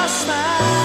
your smile.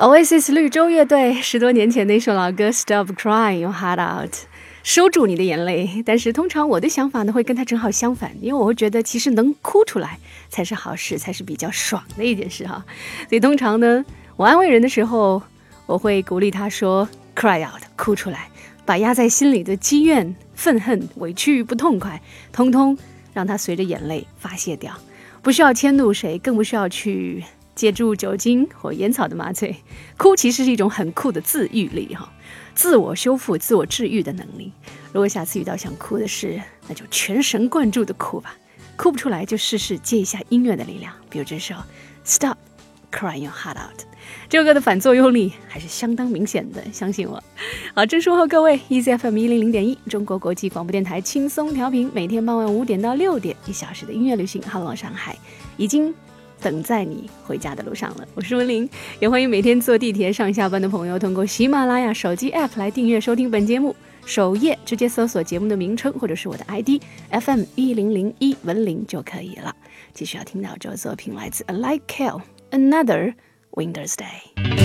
Oasis 绿洲乐队十多年前的一首老歌《Stop Crying Your Heart Out》，收住你的眼泪。但是通常我的想法呢，会跟他正好相反，因为我会觉得其实能哭出来才是好事，才是比较爽的一件事哈。所以通常呢，我安慰人的时候，我会鼓励他说：“Cry out，哭出来，把压在心里的积怨、愤恨、委屈、不痛快，通通让他随着眼泪发泄掉，不需要迁怒谁，更不需要去。”借助酒精或烟草的麻醉，哭其实是一种很酷的自愈力哈，自我修复、自我治愈的能力。如果下次遇到想哭的事，那就全神贯注的哭吧，哭不出来就试试借一下音乐的力量，比如这首《Stop Crying Your Heart Out》，这首歌的反作用力还是相当明显的，相信我。好，正说和各位，EZFM 一零零点一，中国国际广播电台轻松调频，每天傍晚五点到六点，一小时的音乐旅行，Hello 上海，已经。等在你回家的路上了，我是文玲，也欢迎每天坐地铁上下班的朋友通过喜马拉雅手机 app 来订阅收听本节目。首页直接搜索节目的名称或者是我的 ID FM 一零零一文玲就可以了。继续要听到这首作品来自 A Like Kill Another Winter's Day。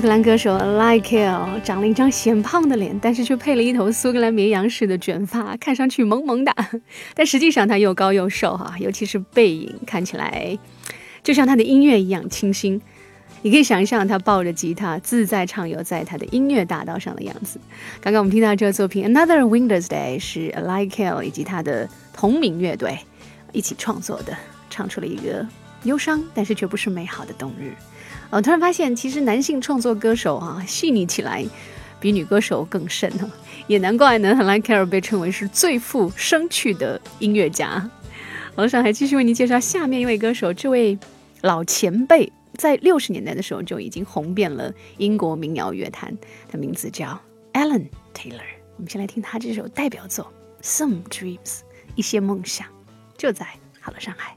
苏格兰歌手 Like 长了一张显胖的脸，但是却配了一头苏格兰绵羊式的卷发，看上去萌萌的，但实际上他又高又瘦哈，尤其是背影看起来就像他的音乐一样清新。你可以想象他抱着吉他自在畅游在他的音乐大道上的样子。刚刚我们听到这个作品《Another Winter's Day》是 Like 以及他的同名乐队一起创作的，唱出了一个忧伤但是却不是美好的冬日。我突然发现，其实男性创作歌手啊，细腻起来比女歌手更深哦，也难怪呢。Like Carol 被称为是最富生趣的音乐家。好了，上海继续为您介绍下面一位歌手，这位老前辈在六十年代的时候就已经红遍了英国民谣乐坛，他名字叫 Alan Taylor。我们先来听他这首代表作《Some Dreams》，一些梦想，就在好了上海。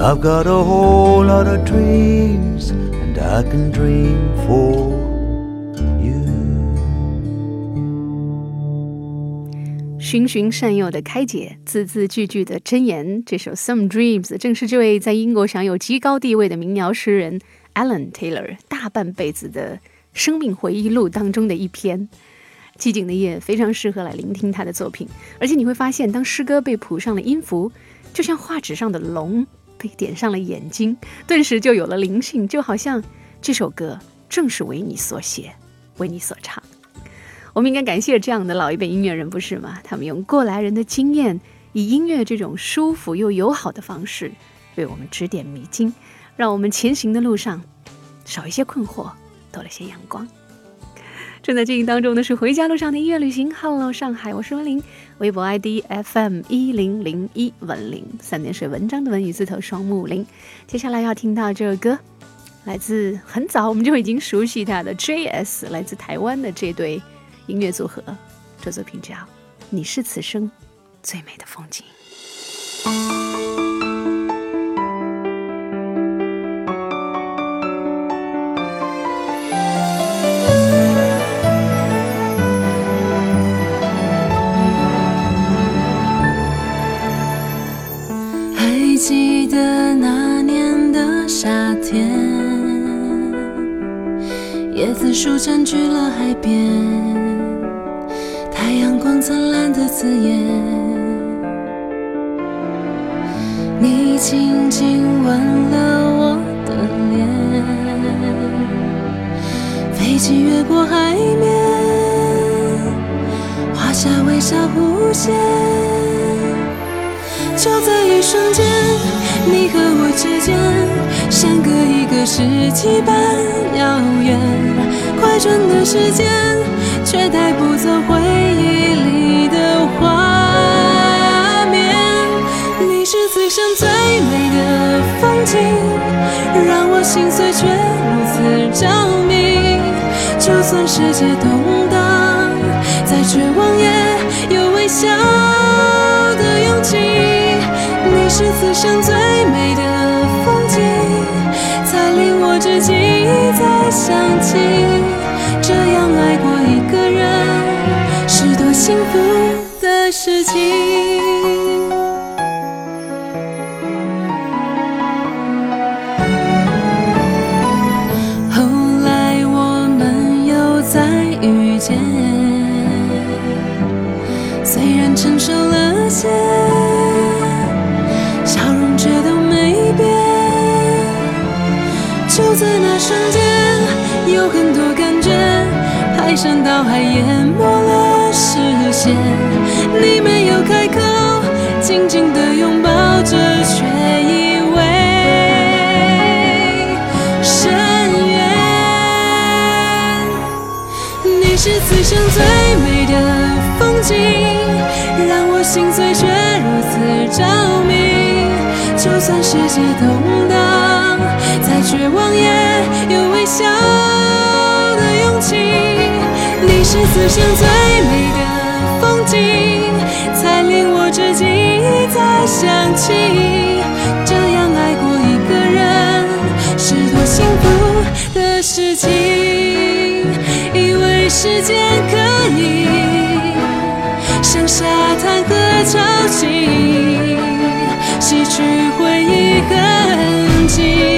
I've got a whole lot of dreams and I can dream for you. 循循善诱的开解，字字句句的箴言。这首《Some Dreams》正是这位在英国享有极高地位的民谣诗人 Alan Taylor 大半辈子的生命回忆录当中的一篇。寂静的夜非常适合来聆听他的作品，而且你会发现，当诗歌被谱上了音符，就像画纸上的龙被点上了眼睛，顿时就有了灵性，就好像这首歌正是为你所写，为你所唱。我们应该感谢这样的老一辈音乐人，不是吗？他们用过来人的经验，以音乐这种舒服又友好的方式，为我们指点迷津，让我们前行的路上少一些困惑，多了些阳光。正在进行当中的是回家路上的音乐旅行。Hello，上海，我是文玲，微博 ID FM 一零零一文玲，三点水文章的文与字头双木林。接下来要听到这首歌，来自很早我们就已经熟悉他的 JS，来自台湾的这对。音乐组合，这作品叫《你是此生最美的风景》。椰子树占据了海边。太阳光灿烂的刺眼，你轻轻吻了我的脸，飞机越过海面，画下微笑弧线。就在一瞬间，你和我之间，相隔一个世纪般遥远，快转的时间。却带不走回忆里的画面。你是此生最美的风景，让我心碎却如此着迷。就算世界动荡，再绝望也有微笑的勇气。你是此生最令我至今一再想起。这样爱过一个人，是多幸福山倒海淹没了视线，你没有开口，紧紧地拥抱着，却以为深渊。你是此生最美的风景，让我心碎却如此着迷。就算世界动荡，再绝望也有微笑。是此生最美的风景，才令我至今一再想起。这样爱过一个人，是多幸福的事情。以为时间可以像沙滩和潮汐，洗去回忆痕迹。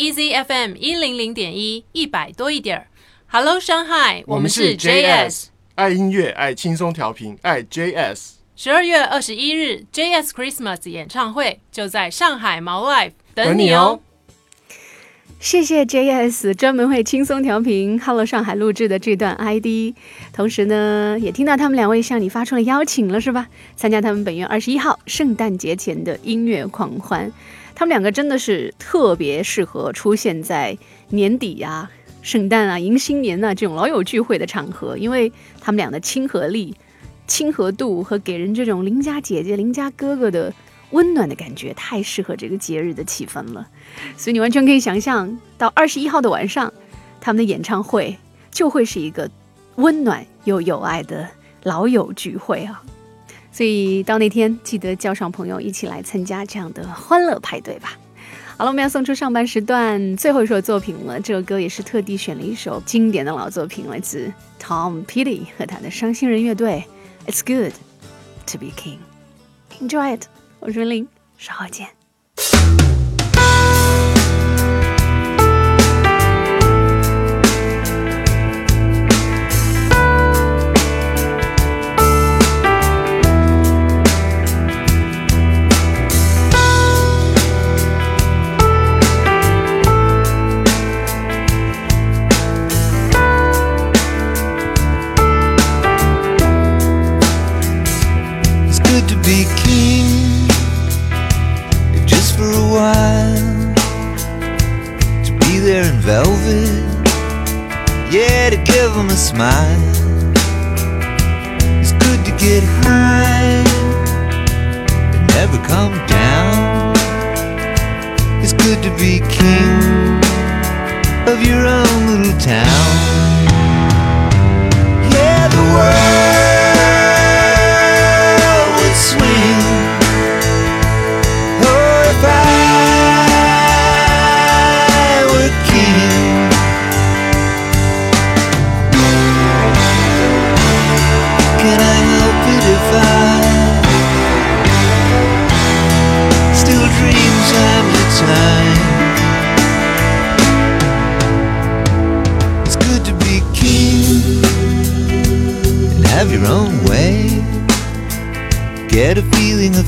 Easy FM 一零零点一，一百多一点儿。Hello Shanghai，，我们是 JS。爱音乐，爱轻松调频，爱 JS。十二月二十一日，JS Christmas 演唱会就在上海毛 Life 等你哦。谢谢 JS 专门为轻松调频 Hello 上海录制的这段 ID，同时呢，也听到他们两位向你发出了邀请了，是吧？参加他们本月二十一号圣诞节前的音乐狂欢。他们两个真的是特别适合出现在年底呀、圣诞啊、迎新年呐、这种老友聚会的场合，因为他们俩的亲和力、亲和度和给人这种邻家姐姐、邻家哥哥的温暖的感觉，太适合这个节日的气氛了。所以你完全可以想象到二十一号的晚上，他们的演唱会就会是一个温暖又有爱的老友聚会啊。所以到那天记得叫上朋友一起来参加这样的欢乐派对吧。好了，我们要送出上班时段最后一首作品了。这首歌也是特地选了一首经典的老作品，来自 Tom Petty 和他的伤心人乐队。It's good to be king. Enjoy it。我是文玲，稍后见。Give them a smile.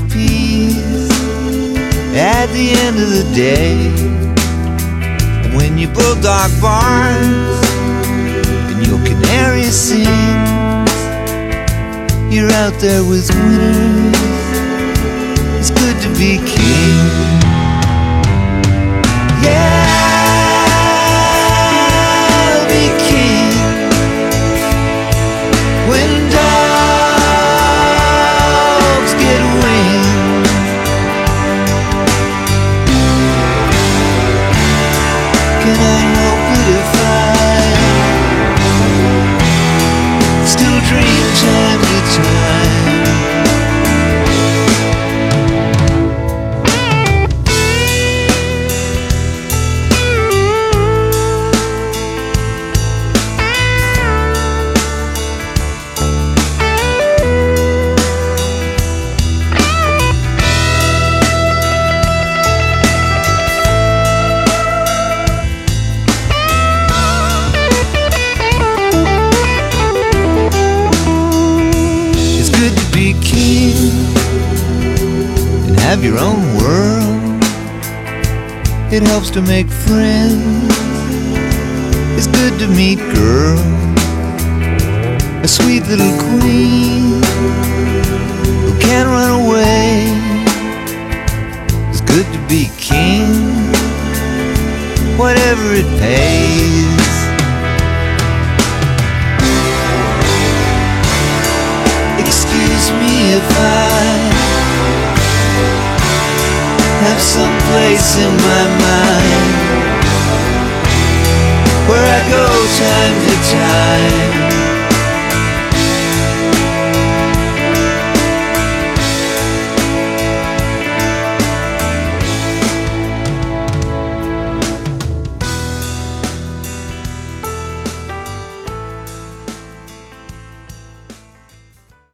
Peace at the end of the day. When your bulldog barks and your canary sings, you're out there with winners. It's good to be king. Yeah, Can I it if I still dream time It helps to make friends. It's good to meet girls, a sweet little queen who can't run away. It's good to be king, whatever it pays. Excuse me if I have some place in my mind where I go time to time